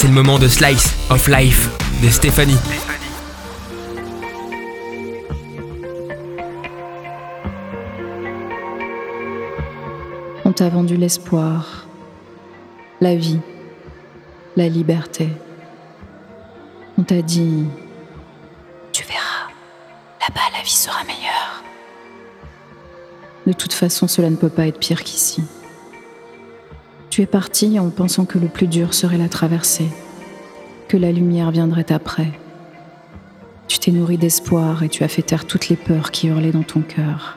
c'est le moment de Slice of Life de Stéphanie. On t'a vendu l'espoir, la vie, la liberté. On t'a dit, tu verras, là-bas la vie sera meilleure. De toute façon, cela ne peut pas être pire qu'ici. Tu es parti en pensant que le plus dur serait la traversée, que la lumière viendrait après. Tu t'es nourri d'espoir et tu as fait taire toutes les peurs qui hurlaient dans ton cœur.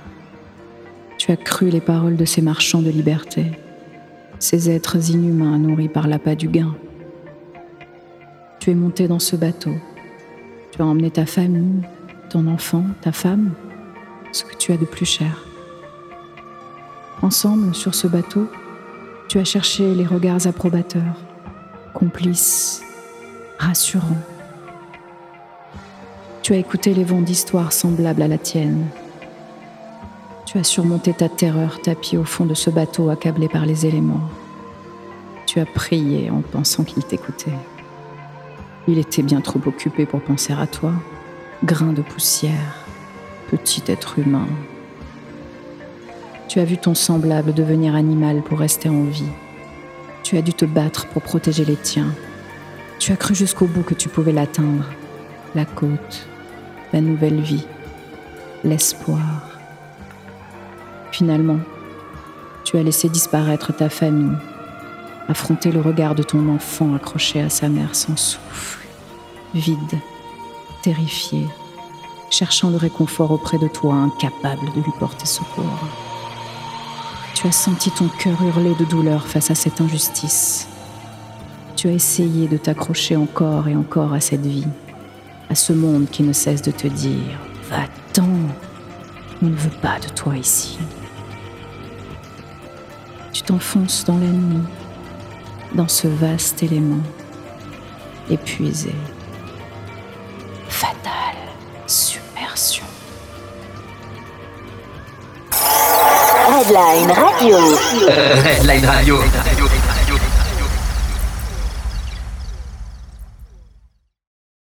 Tu as cru les paroles de ces marchands de liberté, ces êtres inhumains nourris par l'appât du gain. Tu es monté dans ce bateau. Tu as emmené ta famille, ton enfant, ta femme, ce que tu as de plus cher. Ensemble, sur ce bateau, tu as cherché les regards approbateurs, complices, rassurants. Tu as écouté les vents d'histoires semblables à la tienne. Tu as surmonté ta terreur tapie au fond de ce bateau accablé par les éléments. Tu as prié en pensant qu'il t'écoutait. Il était bien trop occupé pour penser à toi, grain de poussière, petit être humain. Tu as vu ton semblable devenir animal pour rester en vie. Tu as dû te battre pour protéger les tiens. Tu as cru jusqu'au bout que tu pouvais l'atteindre. La côte, la nouvelle vie, l'espoir. Finalement, tu as laissé disparaître ta famille, affronter le regard de ton enfant accroché à sa mère sans souffle, vide, terrifié, cherchant le réconfort auprès de toi, incapable de lui porter secours. Tu as senti ton cœur hurler de douleur face à cette injustice. Tu as essayé de t'accrocher encore et encore à cette vie, à ce monde qui ne cesse de te dire ⁇ Va-t'en, on ne veut pas de toi ici ⁇ tu t'enfonces dans la nuit, dans ce vaste élément, épuisé. Fatale submersion. Redline Radio. Redline Radio.